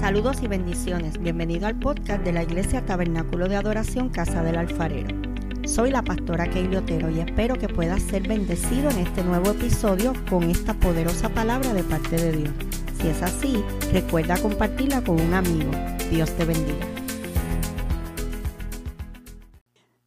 Saludos y bendiciones. Bienvenido al podcast de la Iglesia Tabernáculo de Adoración Casa del Alfarero. Soy la pastora Keili Otero y espero que puedas ser bendecido en este nuevo episodio con esta poderosa palabra de parte de Dios. Si es así, recuerda compartirla con un amigo. Dios te bendiga.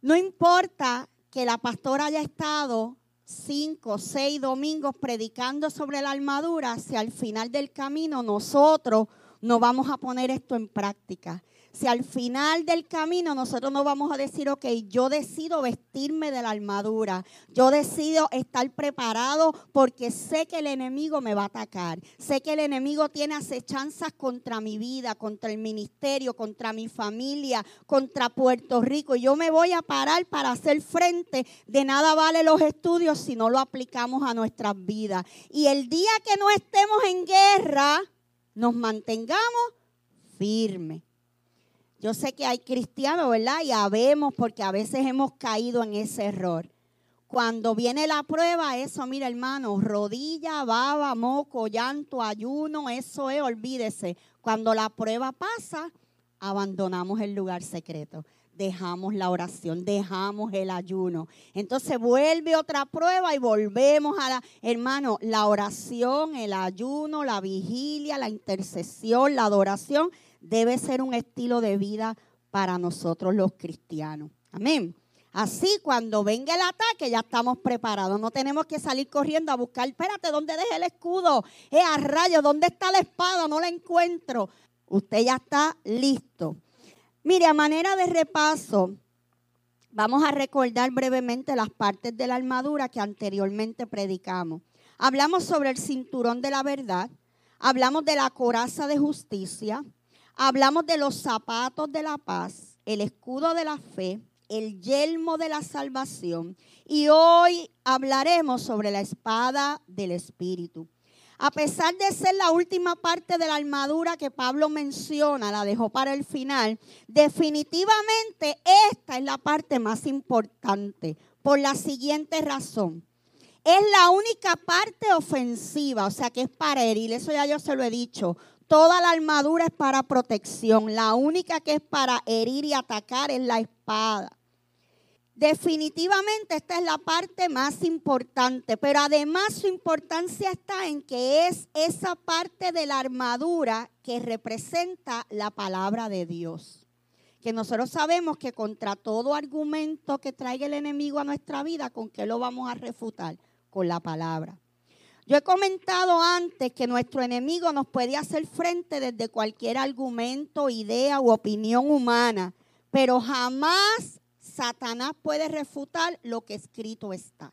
No importa que la pastora haya estado cinco, seis domingos predicando sobre la armadura, si al final del camino nosotros no vamos a poner esto en práctica. Si al final del camino nosotros no vamos a decir, ok, yo decido vestirme de la armadura, yo decido estar preparado porque sé que el enemigo me va a atacar, sé que el enemigo tiene acechanzas contra mi vida, contra el ministerio, contra mi familia, contra Puerto Rico, yo me voy a parar para hacer frente, de nada vale los estudios si no lo aplicamos a nuestras vidas. Y el día que no estemos en guerra, nos mantengamos firmes. Yo sé que hay cristianos, ¿verdad? Y habemos porque a veces hemos caído en ese error. Cuando viene la prueba, eso, mira hermano, rodilla, baba, moco, llanto, ayuno, eso es, olvídese. Cuando la prueba pasa, abandonamos el lugar secreto dejamos la oración, dejamos el ayuno. Entonces vuelve otra prueba y volvemos a la, hermano, la oración, el ayuno, la vigilia, la intercesión, la adoración debe ser un estilo de vida para nosotros los cristianos. Amén. Así cuando venga el ataque ya estamos preparados. No tenemos que salir corriendo a buscar, espérate, ¿dónde dejé el escudo? Eh, a rayos, ¿dónde está la espada? No la encuentro. Usted ya está listo. Mire, a manera de repaso, vamos a recordar brevemente las partes de la armadura que anteriormente predicamos. Hablamos sobre el cinturón de la verdad, hablamos de la coraza de justicia, hablamos de los zapatos de la paz, el escudo de la fe, el yelmo de la salvación y hoy hablaremos sobre la espada del Espíritu. A pesar de ser la última parte de la armadura que Pablo menciona, la dejó para el final, definitivamente esta es la parte más importante por la siguiente razón. Es la única parte ofensiva, o sea que es para herir, eso ya yo se lo he dicho. Toda la armadura es para protección, la única que es para herir y atacar es la espada. Definitivamente esta es la parte más importante, pero además su importancia está en que es esa parte de la armadura que representa la palabra de Dios. Que nosotros sabemos que contra todo argumento que traiga el enemigo a nuestra vida, ¿con qué lo vamos a refutar? Con la palabra. Yo he comentado antes que nuestro enemigo nos puede hacer frente desde cualquier argumento, idea u opinión humana, pero jamás Satanás puede refutar lo que escrito está.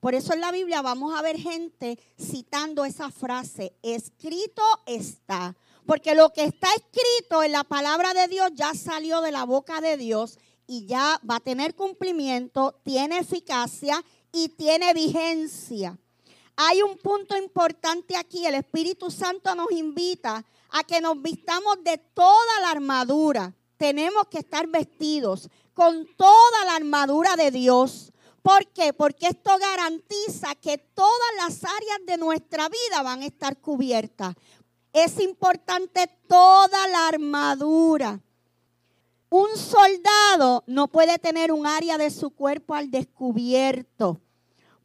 Por eso en la Biblia vamos a ver gente citando esa frase, escrito está. Porque lo que está escrito en la palabra de Dios ya salió de la boca de Dios y ya va a tener cumplimiento, tiene eficacia y tiene vigencia. Hay un punto importante aquí, el Espíritu Santo nos invita a que nos vistamos de toda la armadura. Tenemos que estar vestidos con toda la armadura de Dios. ¿Por qué? Porque esto garantiza que todas las áreas de nuestra vida van a estar cubiertas. Es importante toda la armadura. Un soldado no puede tener un área de su cuerpo al descubierto,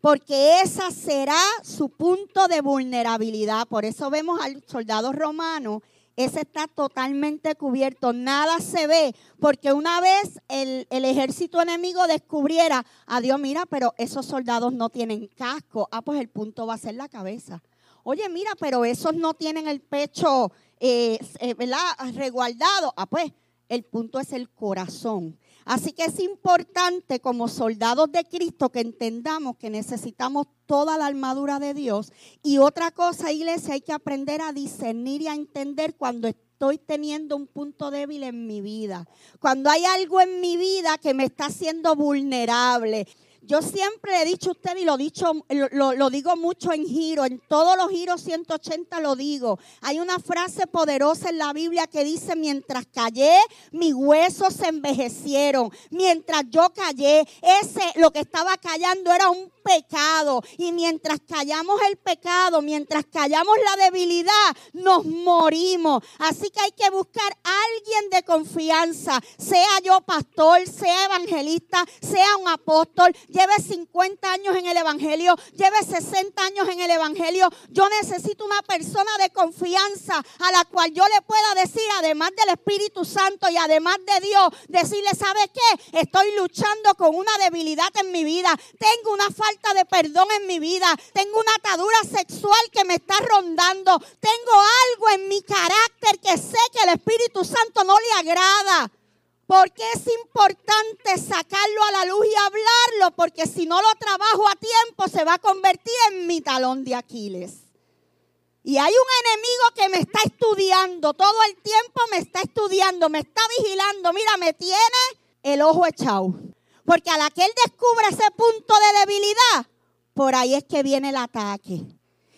porque esa será su punto de vulnerabilidad. Por eso vemos al soldado romano ese está totalmente cubierto, nada se ve, porque una vez el, ejército enemigo descubriera, adiós, mira, pero esos soldados no tienen casco, ah, pues el punto va a ser la cabeza. Oye, mira, pero esos no tienen el pecho, eh, eh, ¿verdad? Reguardado, ah, pues el punto es el corazón. Así que es importante como soldados de Cristo que entendamos que necesitamos toda la armadura de Dios. Y otra cosa, iglesia, hay que aprender a discernir y a entender cuando estoy teniendo un punto débil en mi vida. Cuando hay algo en mi vida que me está haciendo vulnerable. Yo siempre he dicho a usted y lo, dicho, lo, digo mucho en giro, en todos los giros 180 lo digo. Hay una frase poderosa en la Biblia que dice, mientras callé, mis huesos se envejecieron. Mientras yo callé, ese lo que estaba callando era un pecado. Y mientras callamos el pecado, mientras callamos la debilidad, nos morimos. Así que hay que buscar alguien de confianza, sea yo pastor, sea evangelista, sea un apóstol, lleve 50 años en el Evangelio, lleve 60 años en el Evangelio. Yo necesito una persona de confianza a la cual yo le pueda decir, además del Espíritu Santo y además de Dios, decirle, ¿sabe qué? Estoy luchando con una debilidad en mi vida. Tengo una falta falta de perdón en mi vida. Tengo una atadura sexual que me está rondando. Tengo algo en mi carácter que sé que el Espíritu Santo no le agrada. Porque es importante sacarlo a la luz y hablarlo, porque si no lo trabajo a tiempo se va a convertir en mi talón de Aquiles. Y hay un enemigo que me está estudiando, todo el tiempo me está estudiando, me está vigilando. Mira, me tiene el ojo echado. Porque a la que él descubre ese punto de debilidad, por ahí es que viene el ataque.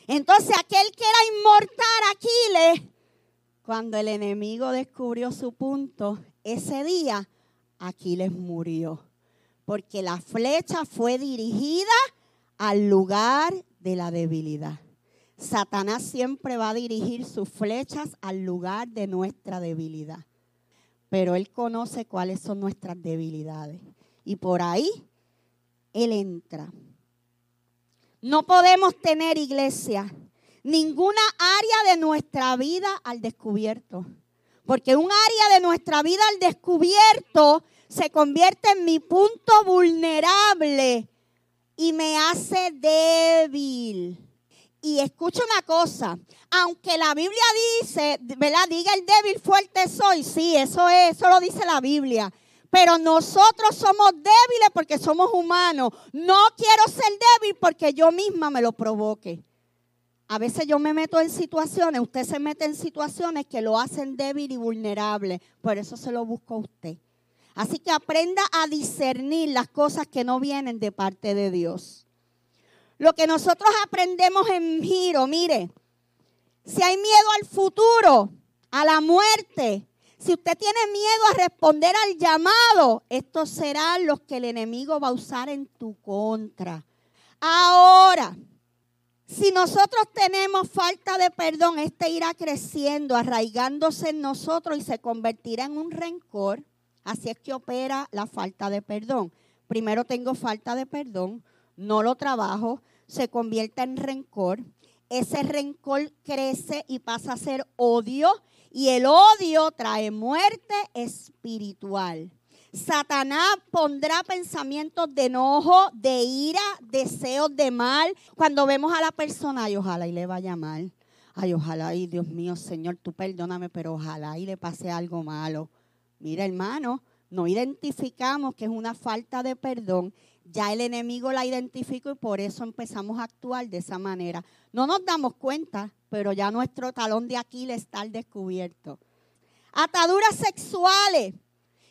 Entonces aquel que era inmortal, Aquiles, cuando el enemigo descubrió su punto, ese día Aquiles murió. Porque la flecha fue dirigida al lugar de la debilidad. Satanás siempre va a dirigir sus flechas al lugar de nuestra debilidad. Pero Él conoce cuáles son nuestras debilidades. Y por ahí Él entra. No podemos tener iglesia, ninguna área de nuestra vida al descubierto. Porque un área de nuestra vida al descubierto se convierte en mi punto vulnerable y me hace débil. Y escucha una cosa, aunque la Biblia dice, ¿verdad? Diga el débil fuerte soy, sí, eso es, eso lo dice la Biblia. Pero nosotros somos débiles porque somos humanos. No quiero ser débil porque yo misma me lo provoque. A veces yo me meto en situaciones, usted se mete en situaciones que lo hacen débil y vulnerable. Por eso se lo busco a usted. Así que aprenda a discernir las cosas que no vienen de parte de Dios. Lo que nosotros aprendemos en giro, mire, si hay miedo al futuro, a la muerte, si usted tiene miedo a responder al llamado, estos serán los que el enemigo va a usar en tu contra. Ahora, si nosotros tenemos falta de perdón, este irá creciendo, arraigándose en nosotros y se convertirá en un rencor. Así es que opera la falta de perdón. Primero tengo falta de perdón, no lo trabajo, se convierte en rencor. Ese rencor crece y pasa a ser odio y el odio trae muerte espiritual. Satanás pondrá pensamientos de enojo, de ira, deseos de mal. Cuando vemos a la persona, ay, ojalá y le vaya mal. Ay, ojalá y Dios mío, Señor, tú perdóname, pero ojalá y le pase algo malo. Mira, hermano, no identificamos que es una falta de perdón ya el enemigo la identificó y por eso empezamos a actuar de esa manera. No nos damos cuenta, pero ya nuestro talón de Aquiles está al descubierto. Ataduras sexuales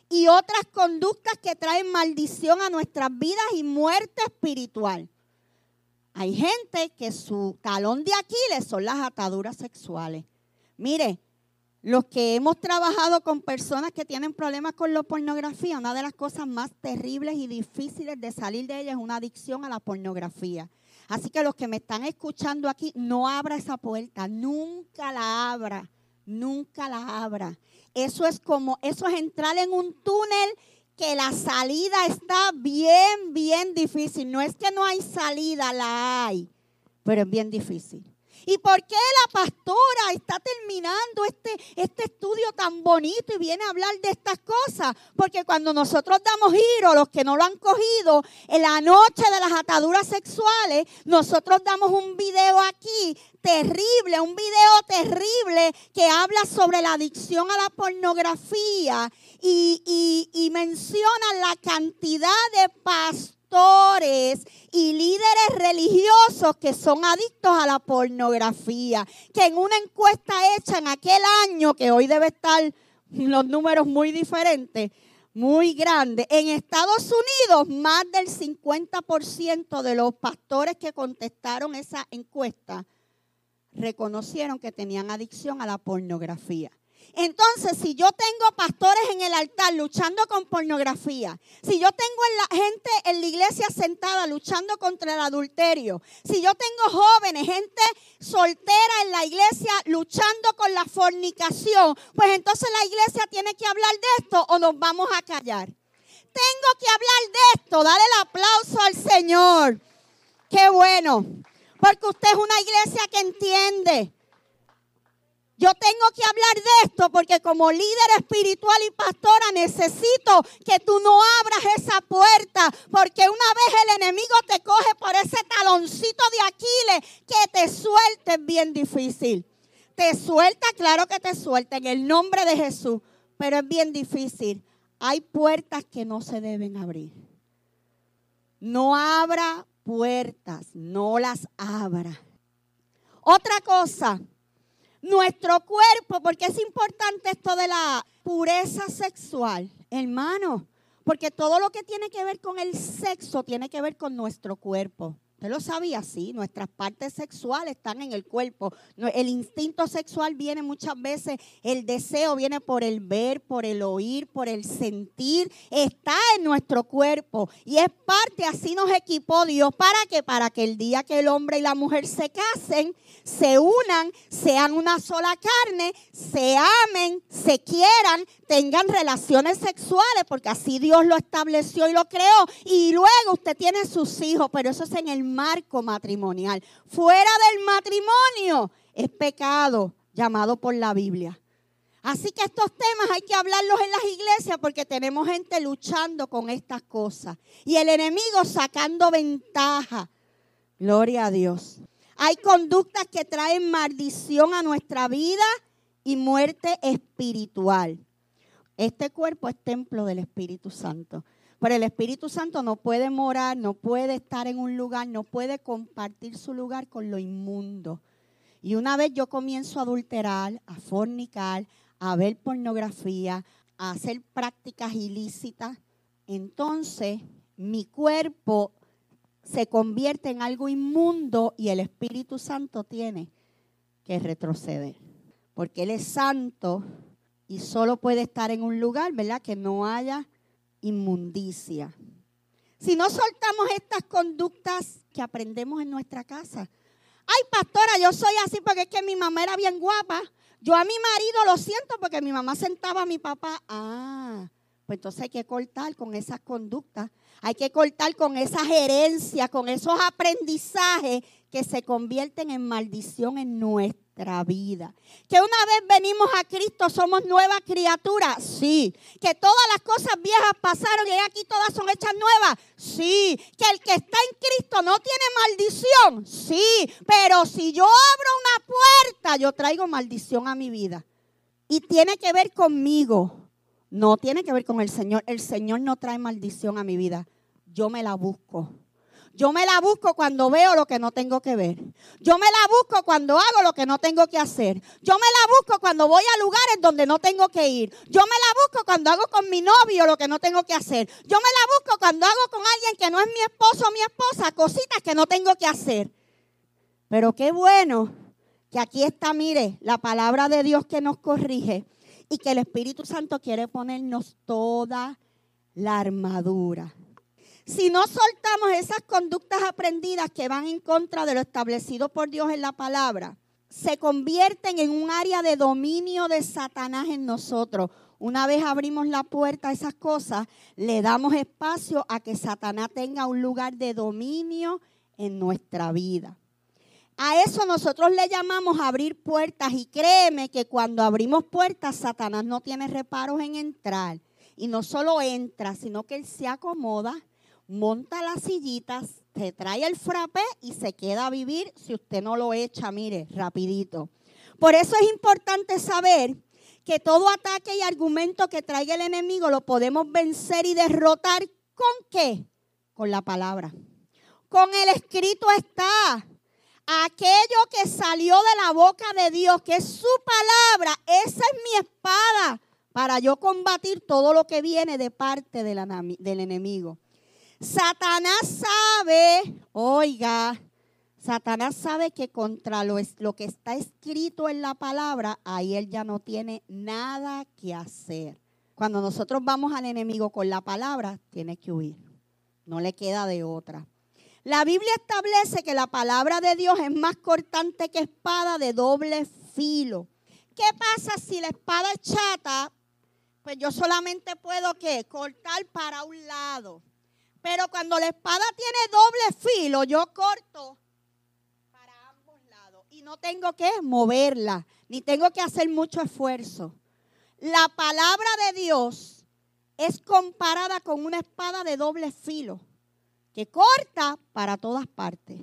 y otras conductas que traen maldición a nuestras vidas y muerte espiritual. Hay gente que su talón de Aquiles son las ataduras sexuales. Mire, los que hemos trabajado con personas que tienen problemas con la pornografía, una de las cosas más terribles y difíciles de salir de ella es una adicción a la pornografía. Así que los que me están escuchando aquí, no abra esa puerta, nunca la abra, nunca la abra. Eso es como, eso es entrar en un túnel que la salida está bien, bien difícil. No es que no hay salida, la hay, pero es bien difícil. ¿Y por qué la pastora está terminando este, este estudio tan bonito y viene a hablar de estas cosas? Porque cuando nosotros damos giro, los que no lo han cogido, en la noche de las ataduras sexuales, nosotros damos un video aquí terrible, un video terrible que habla sobre la adicción a la pornografía y, y, y menciona la cantidad de pastores y líderes religiosos que son adictos a la pornografía, que en una encuesta hecha en aquel año, que hoy debe estar los números muy diferentes, muy grande. En Estados Unidos, más del 50% de los pastores que contestaron esa encuesta reconocieron que tenían adicción a la pornografía. Entonces, si yo tengo pastores en el altar luchando con pornografía, si yo tengo la gente en la iglesia sentada luchando contra el adulterio, si yo tengo jóvenes, gente soltera en la iglesia luchando con la fornicación, pues entonces la iglesia tiene que hablar de esto o nos vamos a callar. Tengo que hablar de esto. Dale el aplauso al Señor. Qué bueno. Porque usted es una iglesia que entiende yo tengo que hablar de esto porque como líder espiritual y pastora necesito que tú no abras esa puerta porque una vez el enemigo te coge por ese taloncito de Aquiles que te suelte es bien difícil. Te suelta, claro que te suelta en el nombre de Jesús, pero es bien difícil. Hay puertas que no se deben abrir. No abra puertas, no las abra. Otra cosa, nuestro cuerpo, porque es importante esto de la pureza sexual, hermano, porque todo lo que tiene que ver con el sexo tiene que ver con nuestro cuerpo. Usted lo sabía, sí, nuestras partes sexuales están en el cuerpo. El instinto sexual viene muchas veces, el deseo viene por el ver, por el oír, por el sentir. Está en nuestro cuerpo y es parte, así nos equipó Dios. ¿Para qué? Para que el día que el hombre y la mujer se casen, se unan, sean una sola carne, se amen, se quieran, tengan relaciones sexuales, porque así Dios lo estableció y lo creó. Y luego usted tiene sus hijos, pero eso es en el marco matrimonial. Fuera del matrimonio es pecado llamado por la Biblia. Así que estos temas hay que hablarlos en las iglesias porque tenemos gente luchando con estas cosas y el enemigo sacando ventaja. Gloria a Dios. Hay conductas que traen maldición a nuestra vida y muerte espiritual. Este cuerpo es templo del Espíritu Santo. Pero el Espíritu Santo no puede morar, no puede estar en un lugar, no puede compartir su lugar con lo inmundo. Y una vez yo comienzo a adulterar, a fornicar, a ver pornografía, a hacer prácticas ilícitas, entonces mi cuerpo se convierte en algo inmundo y el Espíritu Santo tiene que retroceder. Porque Él es santo y solo puede estar en un lugar, ¿verdad? Que no haya inmundicia. Si no soltamos estas conductas que aprendemos en nuestra casa. Ay, pastora, yo soy así porque es que mi mamá era bien guapa. Yo a mi marido lo siento porque mi mamá sentaba a mi papá. Ah, pues entonces hay que cortar con esas conductas. Hay que cortar con esas herencias, con esos aprendizajes que se convierten en maldición en nuestra vida. Que una vez venimos a Cristo somos nueva criatura, sí. Que todas las cosas viejas pasaron y aquí todas son hechas nuevas, sí. Que el que está en Cristo no tiene maldición, sí. Pero si yo abro una puerta, yo traigo maldición a mi vida. Y tiene que ver conmigo, no tiene que ver con el Señor. El Señor no trae maldición a mi vida, yo me la busco. Yo me la busco cuando veo lo que no tengo que ver. Yo me la busco cuando hago lo que no tengo que hacer. Yo me la busco cuando voy a lugares donde no tengo que ir. Yo me la busco cuando hago con mi novio lo que no tengo que hacer. Yo me la busco cuando hago con alguien que no es mi esposo o mi esposa cositas que no tengo que hacer. Pero qué bueno que aquí está, mire, la palabra de Dios que nos corrige y que el Espíritu Santo quiere ponernos toda la armadura. Si no soltamos esas conductas aprendidas que van en contra de lo establecido por Dios en la palabra, se convierten en un área de dominio de Satanás en nosotros. Una vez abrimos la puerta a esas cosas, le damos espacio a que Satanás tenga un lugar de dominio en nuestra vida. A eso nosotros le llamamos abrir puertas y créeme que cuando abrimos puertas, Satanás no tiene reparos en entrar. Y no solo entra, sino que él se acomoda monta las sillitas, te trae el frappé y se queda a vivir si usted no lo echa, mire, rapidito. Por eso es importante saber que todo ataque y argumento que traiga el enemigo lo podemos vencer y derrotar con qué? Con la palabra. Con el escrito está. Aquello que salió de la boca de Dios, que es su palabra, esa es mi espada para yo combatir todo lo que viene de parte del, enemigo. Satanás sabe, oiga, Satanás sabe que contra lo, lo, que está escrito en la palabra, ahí él ya no tiene nada que hacer. Cuando nosotros vamos al enemigo con la palabra, tiene que huir. No le queda de otra. La Biblia establece que la palabra de Dios es más cortante que espada de doble filo. ¿Qué pasa si la espada es chata? Pues yo solamente puedo ¿qué? cortar para un lado. Pero cuando la espada tiene doble filo, yo corto para ambos lados. Y no tengo que moverla, ni tengo que hacer mucho esfuerzo. La palabra de Dios es comparada con una espada de doble filo, que corta para todas partes.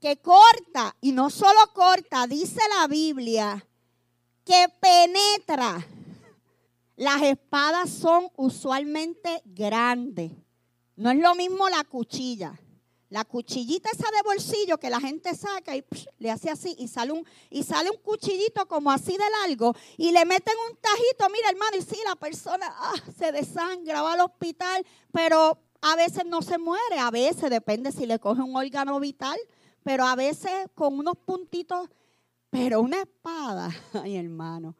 Que corta, y no solo corta, dice la Biblia, que penetra. Las espadas son usualmente grandes. No es lo mismo la cuchilla. La cuchillita esa de bolsillo que la gente saca y le hace así y sale, un, y sale un cuchillito como así de largo y le meten un tajito, mira hermano, y sí, la persona ah, se desangra, va al hospital, pero a veces no se muere, a veces depende si le coge un órgano vital, pero a veces con unos puntitos, pero una espada, ay hermano,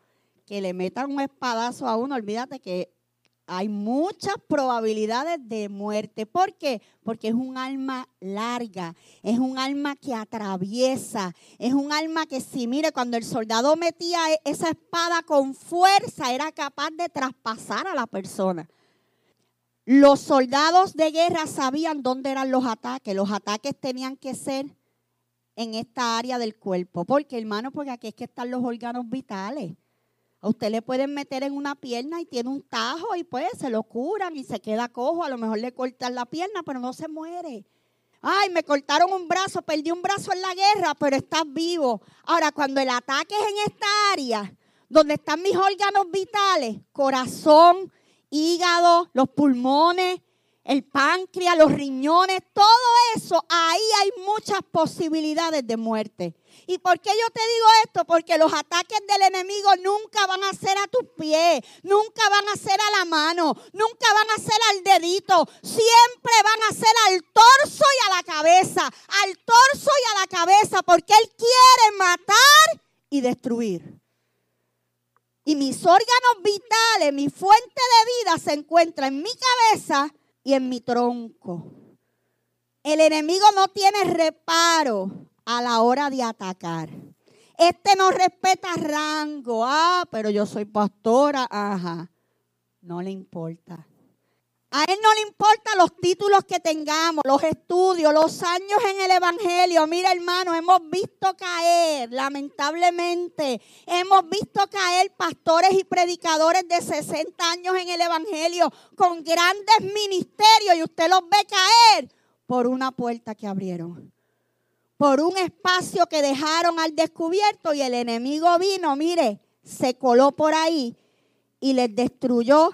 que le metan un espadazo a uno, olvídate que hay muchas probabilidades de muerte. ¿Por qué? Porque es un alma larga, es un alma que atraviesa, es un alma que si, mire, cuando el soldado metía e-, esa espada con fuerza, era capaz de traspasar a la persona. Los soldados de guerra sabían dónde eran los ataques. Los ataques tenían que ser en esta área del cuerpo. Porque, hermano, porque aquí es que están los órganos vitales. A usted le pueden meter en una pierna y tiene un tajo y pues se lo curan y se queda cojo. A lo mejor le cortan la pierna, pero no se muere. Ay, me cortaron un brazo, perdí un brazo en la guerra, pero estás vivo. Ahora, cuando el ataque es en esta área, donde están mis órganos vitales, corazón, hígado, los pulmones, el páncreas, los riñones, todo eso, ahí hay muchas posibilidades de muerte. ¿Y por qué yo te digo esto? Porque los ataques del enemigo nunca van a ser a tus pies, nunca van a ser a la mano, nunca van a ser al dedito, siempre van a ser al torso y a la cabeza, al torso y a la cabeza, porque Él quiere matar y destruir. Y mis órganos vitales, mi fuente de vida se encuentra en mi cabeza y en mi tronco. El enemigo no tiene reparo a la hora de atacar. Este no respeta rango. Ah, pero yo soy pastora. Ajá. No le importa. A él no le importan los títulos que tengamos, los estudios, los años en el Evangelio. Mira, hermano, hemos visto caer, lamentablemente, hemos visto caer pastores y predicadores de 60 años en el Evangelio con grandes ministerios y usted los ve caer por una puerta que abrieron, por un espacio que dejaron al descubierto y el enemigo vino, mire, se coló por ahí y les destruyó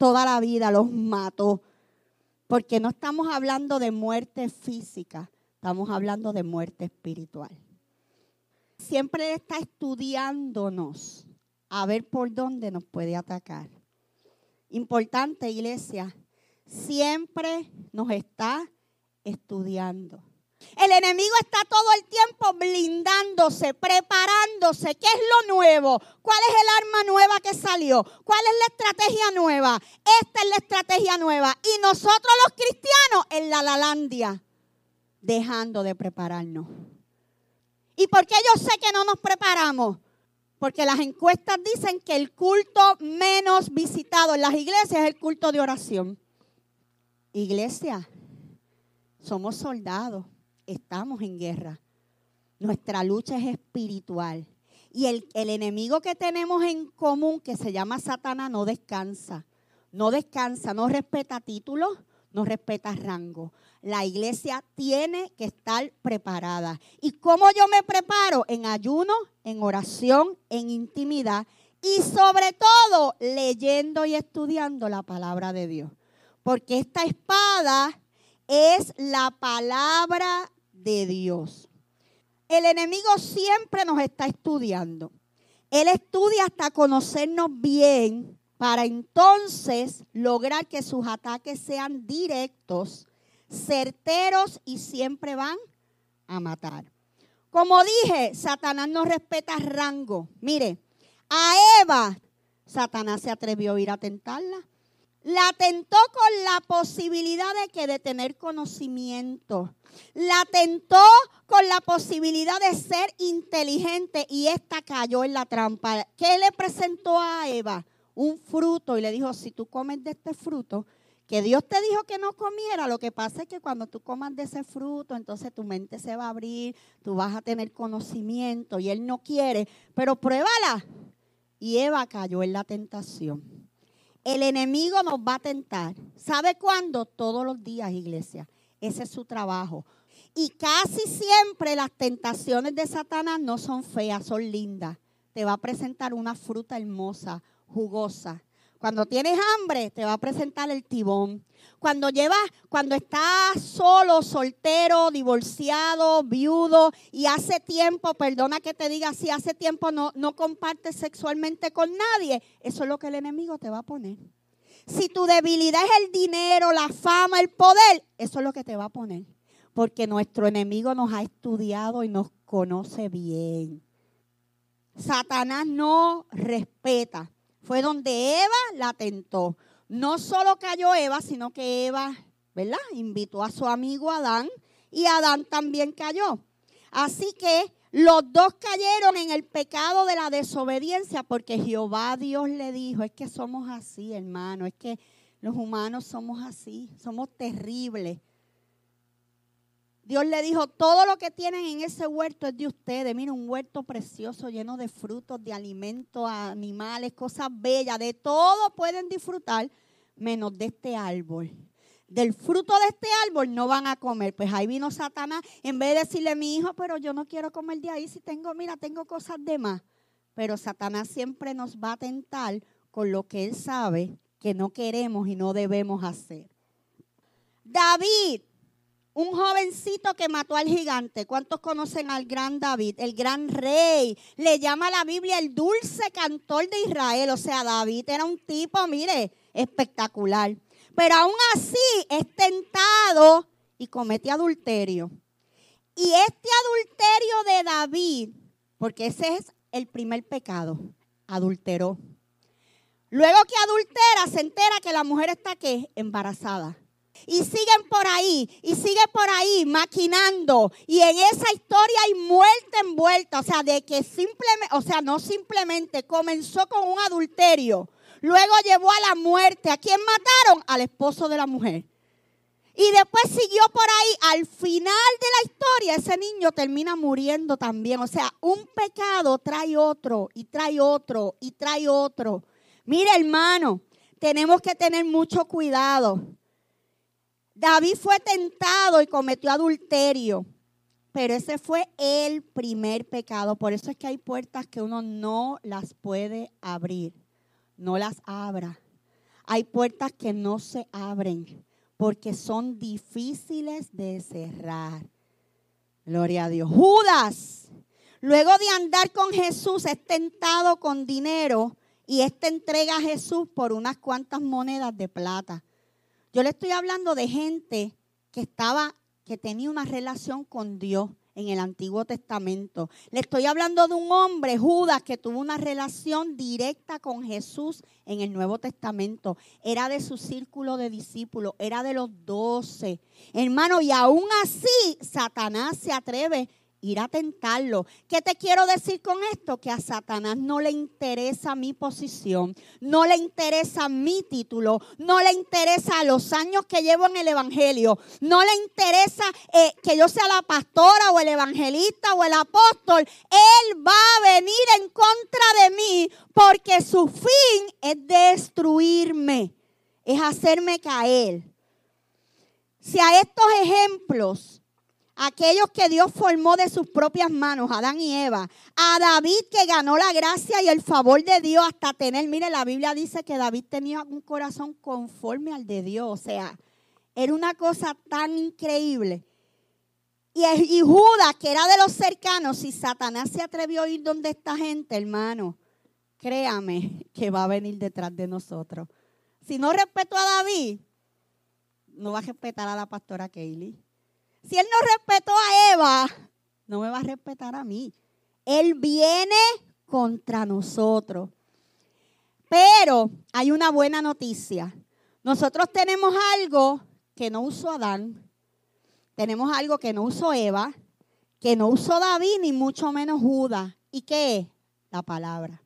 toda la vida, los mató. Porque no estamos hablando de muerte física, estamos hablando de muerte espiritual. Siempre está estudiándonos a ver por dónde nos puede atacar. Importante, iglesia, siempre nos está estudiando. El enemigo está todo el tiempo blindándose, preparándose. ¿Qué es lo nuevo? ¿Cuál es el arma nueva que salió? ¿Cuál es la estrategia nueva? Esta es la estrategia nueva. Y nosotros los cristianos en la Lalandia, dejando de prepararnos. ¿Y por qué yo sé que no nos preparamos? Porque las encuestas dicen que el culto menos visitado en las iglesias es el culto de oración. Iglesia, somos soldados estamos en guerra. Nuestra lucha es espiritual. Y el, enemigo que tenemos en común, que se llama Satanás, no descansa. No descansa, no respeta títulos, no respeta rango. La iglesia tiene que estar preparada. ¿Y cómo yo me preparo? En ayuno, en oración, en intimidad y sobre todo leyendo y estudiando la palabra de Dios. Porque esta espada es la palabra de Dios. El enemigo siempre nos está estudiando. Él estudia hasta conocernos bien para entonces lograr que sus ataques sean directos, certeros y siempre van a matar. Como dije, Satanás no respeta rango. Mire, a Eva, Satanás se atrevió a ir a tentarla. La tentó con la posibilidad de que de tener conocimiento. La tentó con la posibilidad de ser inteligente y esta cayó en la trampa. ¿Qué le presentó a Eva? Un fruto y le dijo, si tú comes de este fruto, que Dios te dijo que no comiera, lo que pasa es que cuando tú comas de ese fruto, entonces tu mente se va a abrir, tú vas a tener conocimiento y Él no quiere, pero pruébala. Y Eva cayó en la tentación. El enemigo nos va a tentar. ¿Sabe cuándo? Todos los días, iglesia. Ese es su trabajo. Y casi siempre las tentaciones de Satanás no son feas, son lindas. Te va a presentar una fruta hermosa, jugosa. Cuando tienes hambre, te va a presentar el tibón. Cuando llevas, cuando estás solo, soltero, divorciado, viudo y hace tiempo, perdona que te diga si hace tiempo no, no compartes sexualmente con nadie, eso es lo que el enemigo te va a poner. Si tu debilidad es el dinero, la fama, el poder, eso es lo que te va a poner. Porque nuestro enemigo nos ha estudiado y nos conoce bien. Satanás no respeta fue donde Eva la tentó. No solo cayó Eva, sino que Eva, ¿verdad? Invitó a su amigo Adán y Adán también cayó. Así que los dos cayeron en el pecado de la desobediencia porque Jehová Dios le dijo, es que somos así, hermano, es que los humanos somos así, somos terribles. Dios le dijo, todo lo que tienen en ese huerto es de ustedes. Mira, un huerto precioso lleno de frutos, de alimentos, animales, cosas bellas. De todo pueden disfrutar, menos de este árbol. Del fruto de este árbol no van a comer. Pues ahí vino Satanás, en vez de decirle mi hijo, pero yo no quiero comer de ahí si tengo, mira, tengo cosas de más. Pero Satanás siempre nos va a tentar con lo que él sabe que no queremos y no debemos hacer. David un jovencito que mató al gigante. ¿Cuántos conocen al gran David? El gran rey. Le llama la Biblia el dulce cantor de Israel. O sea, David era un tipo, mire, espectacular. Pero aún así es tentado y comete adulterio. Y este adulterio de David, porque ese es el primer pecado, adulteró. Luego que adultera, se entera que la mujer está ¿qué? embarazada. Y siguen por ahí, y sigue por ahí maquinando. Y en esa historia hay muerte envuelta. O sea, de que simplemente, o sea, no simplemente comenzó con un adulterio. Luego llevó a la muerte. ¿A quién mataron? Al esposo de la mujer. Y después siguió por ahí. Al final de la historia, ese niño termina muriendo también. O sea, un pecado trae otro, y trae otro, y trae otro. Mire, hermano, tenemos que tener mucho cuidado. David fue tentado y cometió adulterio, pero ese fue el primer pecado. Por eso es que hay puertas que uno no las puede abrir, no las abra. Hay puertas que no se abren porque son difíciles de cerrar. Gloria a Dios. Judas, luego de andar con Jesús, es tentado con dinero y este entrega a Jesús por unas cuantas monedas de plata. Yo le estoy hablando de gente que estaba, que tenía una relación con Dios en el Antiguo Testamento. Le estoy hablando de un hombre, Judas, que tuvo una relación directa con Jesús en el Nuevo Testamento. Era de su círculo de discípulos, era de los doce. Hermano, y aún así Satanás se atreve ir a tentarlo. ¿Qué te quiero decir con esto? Que a Satanás no le interesa mi posición, no le interesa mi título, no le interesa los años que llevo en el Evangelio, no le interesa eh, que yo sea la pastora o el evangelista o el apóstol. Él va a venir en contra de mí porque su fin es destruirme, es hacerme caer. Si a estos ejemplos aquellos que Dios formó de sus propias manos, Adán y Eva, a David que ganó la gracia y el favor de Dios hasta tener, mire, la Biblia dice que David tenía un corazón conforme al de Dios, o sea, era una cosa tan increíble. Y, Judas, que era de los cercanos, si Satanás se atrevió a ir donde esta gente, hermano, créame que va a venir detrás de nosotros. Si no respetó a David, no va a respetar a la pastora Kaylee. Si él no respetó a Eva, no me va a respetar a mí. Él viene contra nosotros. Pero hay una buena noticia. Nosotros tenemos algo que no usó Adán. Tenemos algo que no usó Eva, que no usó David, ni mucho menos Judas. ¿Y qué es? La palabra.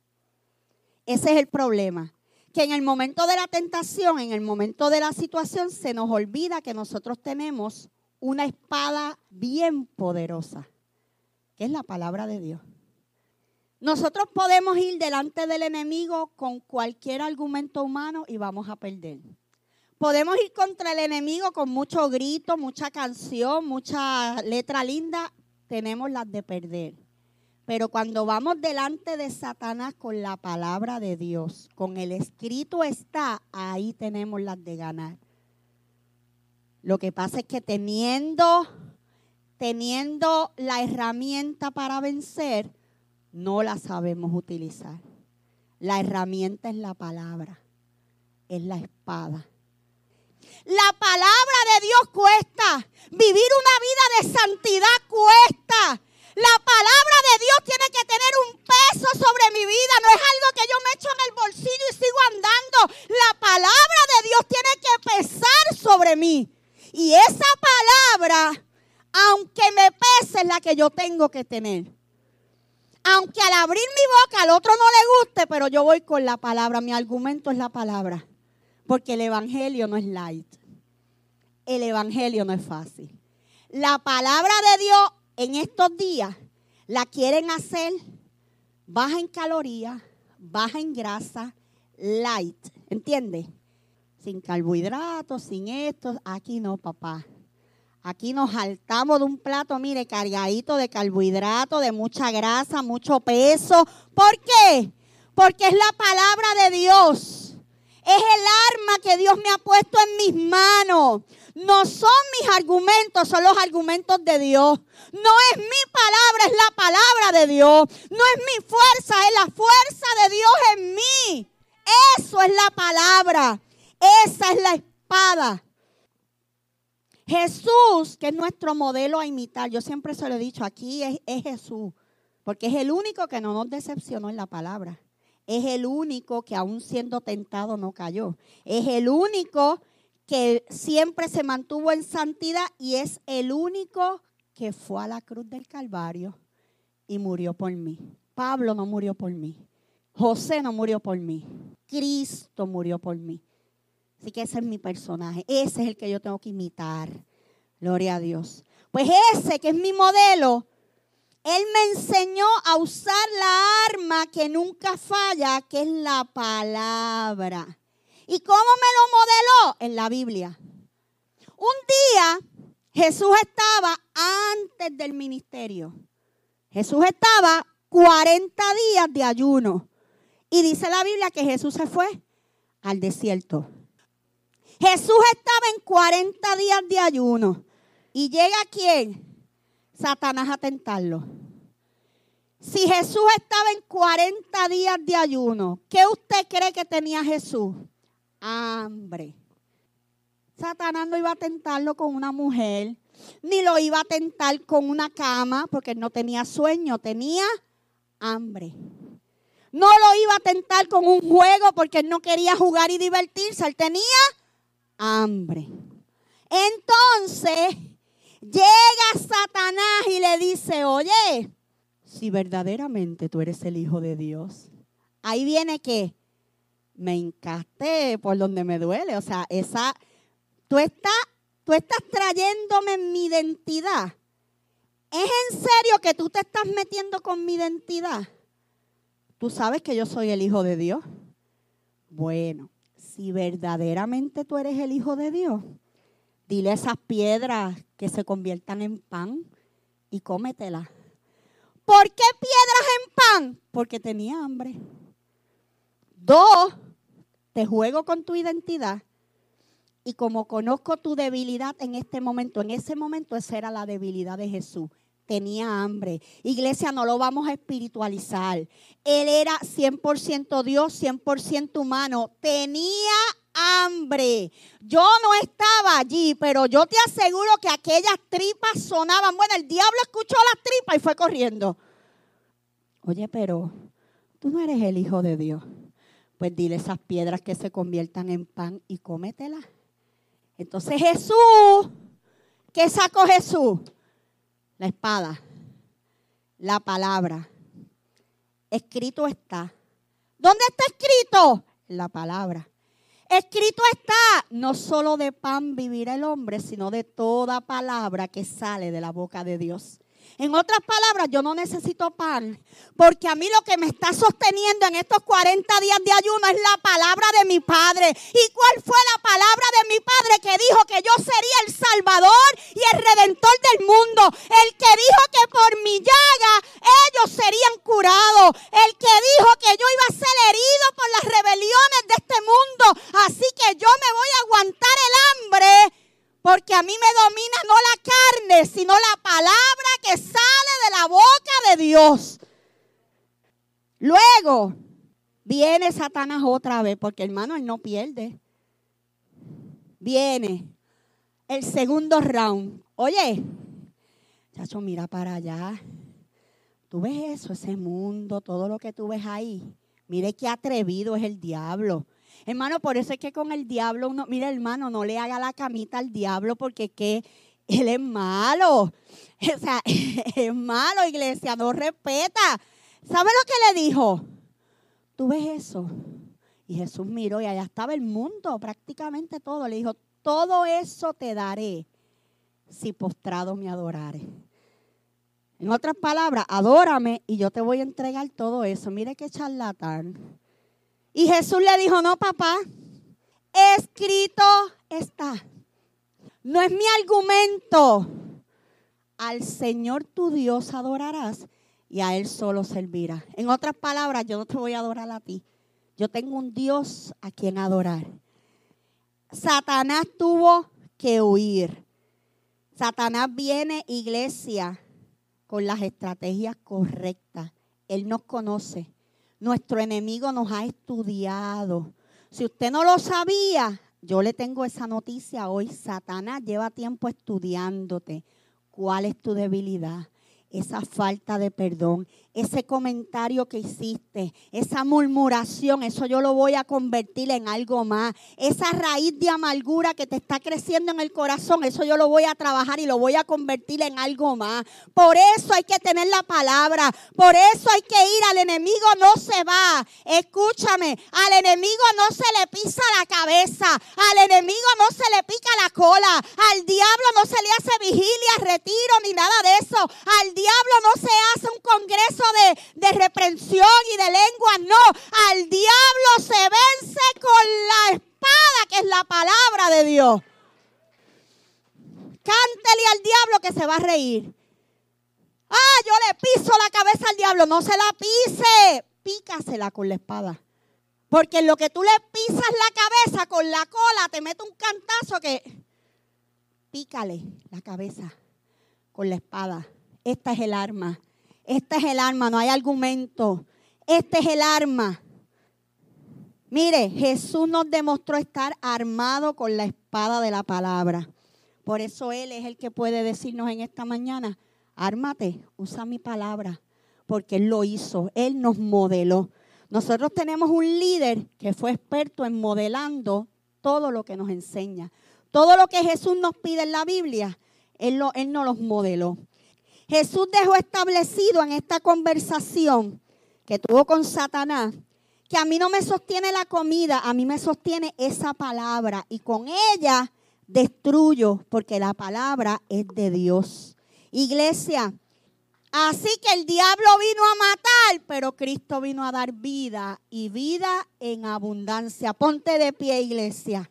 Ese es el problema. Que en el momento de la tentación, en el momento de la situación, se nos olvida que nosotros tenemos una espada bien poderosa, que es la palabra de Dios. Nosotros podemos ir delante del enemigo con cualquier argumento humano y vamos a perder. Podemos ir contra el enemigo con mucho grito, mucha canción, mucha letra linda. Tenemos las de perder. Pero cuando vamos delante de Satanás con la palabra de Dios, con el escrito está, ahí tenemos las de ganar. Lo que pasa es que teniendo, teniendo la herramienta para vencer, no la sabemos utilizar. La herramienta es la palabra, es la espada. La palabra de Dios cuesta. Vivir una vida de santidad cuesta. La palabra de Dios tiene que tener un peso sobre mi vida. No es algo que yo me echo en el bolsillo y sigo andando. La palabra de Dios tiene que pesar sobre mí. Y esa palabra, aunque me pese, es la que yo tengo que tener. Aunque al abrir mi boca al otro no le guste, pero yo voy con la palabra, mi argumento es la palabra, porque el Evangelio no es light, el Evangelio no es fácil. La palabra de Dios en estos días la quieren hacer baja en calorías, baja en grasa, light, ¿entiendes? Sin carbohidratos, sin esto, aquí no, papá. Aquí nos saltamos de un plato, mire, cargadito de carbohidratos, de mucha grasa, mucho peso. ¿Por qué? Porque es la palabra de Dios. Es el arma que Dios me ha puesto en mis manos. No son mis argumentos, son los argumentos de Dios. No es mi palabra, es la palabra de Dios. No es mi fuerza, es la fuerza de Dios en mí. Eso es la palabra. Esa es la espada. Jesús, que es nuestro modelo a imitar, yo siempre se lo he dicho, aquí es, Jesús, porque es el único que no nos decepcionó en la palabra. Es el único que aún siendo tentado no cayó. Es el único que siempre se mantuvo en santidad y es el único que fue a la cruz del Calvario y murió por mí. Pablo no murió por mí. José no murió por mí. Cristo murió por mí. Así que ese es mi personaje. Ese es el que yo tengo que imitar. Gloria a Dios. Pues ese que es mi modelo, él me enseñó a usar la arma que nunca falla, que es la palabra. ¿Y cómo me lo modeló? En la Biblia. Un día Jesús estaba antes del ministerio. Jesús estaba 40 días de ayuno. Y dice la Biblia que Jesús se fue al desierto. Jesús estaba en 40 días de ayuno. ¿Y llega quién? Satanás a tentarlo. Si Jesús estaba en 40 días de ayuno, ¿qué usted cree que tenía Jesús? Hambre. Satanás no iba a tentarlo con una mujer, ni lo iba a tentar con una cama, porque no tenía sueño, tenía hambre. No lo iba a tentar con un juego, porque no quería jugar y divertirse, él tenía hambre. Entonces llega Satanás y le dice, oye, si verdaderamente tú eres el Hijo de Dios, ahí viene que me encasté por donde me duele. O sea, esa, tú estás, tú estás trayéndome mi identidad. ¿Es en serio que tú te estás metiendo con mi identidad? ¿Tú sabes que yo soy el Hijo de Dios? Bueno, si verdaderamente tú eres el Hijo de Dios, dile a esas piedras que se conviertan en pan y cómetelas. ¿Por qué piedras en pan? Porque tenía hambre. Dos, te juego con tu identidad. Y como conozco tu debilidad en este momento, en ese momento esa era la debilidad de Jesús. Tenía hambre. Iglesia, no lo vamos a espiritualizar. Él era 100% Dios, 100% humano. Tenía hambre. Yo no estaba allí, pero yo te aseguro que aquellas tripas sonaban. Bueno, el diablo escuchó las tripas y fue corriendo. Oye, pero tú no eres el Hijo de Dios. Pues dile esas piedras que se conviertan en pan y cómetelas. Entonces Jesús, ¿qué sacó Jesús? La espada, la palabra. Escrito está. ¿Dónde está escrito? La palabra. Escrito está, no solo de pan vivirá el hombre, sino de toda palabra que sale de la boca de Dios. En otras palabras, yo no necesito pan, porque a mí lo que me está sosteniendo en estos 40 días de ayuno es la palabra de mi Padre. ¿Y cuál fue la palabra de mi Padre que dijo que yo sería el Salvador y el Redentor del mundo? El que dijo que por mi llaga ellos serían curados. El que dijo que yo iba a ser herido por las rebeliones de este mundo. Así que yo me voy a aguantar el hambre porque a mí me domina no la carne, sino la palabra que sale de la boca de Dios. Luego viene Satanás otra vez, porque hermano, él no pierde. Viene el segundo round. Oye, chacho, mira para allá. Tú ves eso, ese mundo, todo lo que tú ves ahí. Mire qué atrevido es el diablo. Hermano, por eso es que con el diablo uno, mira hermano, no le haga la camita al diablo porque que él es malo. O sea, es malo, iglesia, no respeta. ¿Sabe lo que le dijo? ¿Tú ves eso? Y Jesús miró y allá estaba el mundo, prácticamente todo. Le dijo, todo eso te daré si postrado me adorares. En otras palabras, adórame y yo te voy a entregar todo eso. Mire qué charlatán. Y Jesús le dijo, no, papá, escrito está. No es mi argumento. Al Señor tu Dios adorarás y a Él solo servirás. En otras palabras, yo no te voy a adorar a ti. Yo tengo un Dios a quien adorar. Satanás tuvo que huir. Satanás viene, iglesia, con las estrategias correctas. Él nos conoce. Nuestro enemigo nos ha estudiado. Si usted no lo sabía, yo le tengo esa noticia hoy. Satanás lleva tiempo estudiándote. ¿Cuál es tu debilidad? esa falta de perdón, ese comentario que hiciste, esa murmuración, eso yo lo voy a convertir en algo más. Esa raíz de amargura que te está creciendo en el corazón, eso yo lo voy a trabajar y lo voy a convertir en algo más. Por eso hay que tener la palabra, por eso hay que ir al enemigo, no se va. Escúchame, al enemigo no se le pisa la cabeza, al enemigo no se le pica la cola, al diablo no se le hace vigilia, retiro ni nada de eso. Al diablo no se hace un congreso de, reprensión y de lengua, no. Al diablo se vence con la espada que es la palabra de Dios. Cántele al diablo que se va a reír. Ah, yo le piso la cabeza al diablo. No se la pise. Pícasela con la espada. Porque en lo que tú le pisas la cabeza con la cola, te mete un cantazo que pícale la cabeza con la espada. Esta es el arma. Esta es el arma, no hay argumento. Este es el arma. Mire, Jesús nos demostró estar armado con la espada de la palabra. Por eso Él es el que puede decirnos en esta mañana, ármate, usa mi palabra, porque Él lo hizo, Él nos modeló. Nosotros tenemos un líder que fue experto en modelando todo lo que nos enseña. Todo lo que Jesús nos pide en la Biblia, Él, lo, él nos los modeló. Jesús dejó establecido en esta conversación que tuvo con Satanás que a mí no me sostiene la comida, a mí me sostiene esa palabra y con ella destruyo porque la palabra es de Dios. Iglesia, así que el diablo vino a matar, pero Cristo vino a dar vida y vida en abundancia. Ponte de pie, iglesia.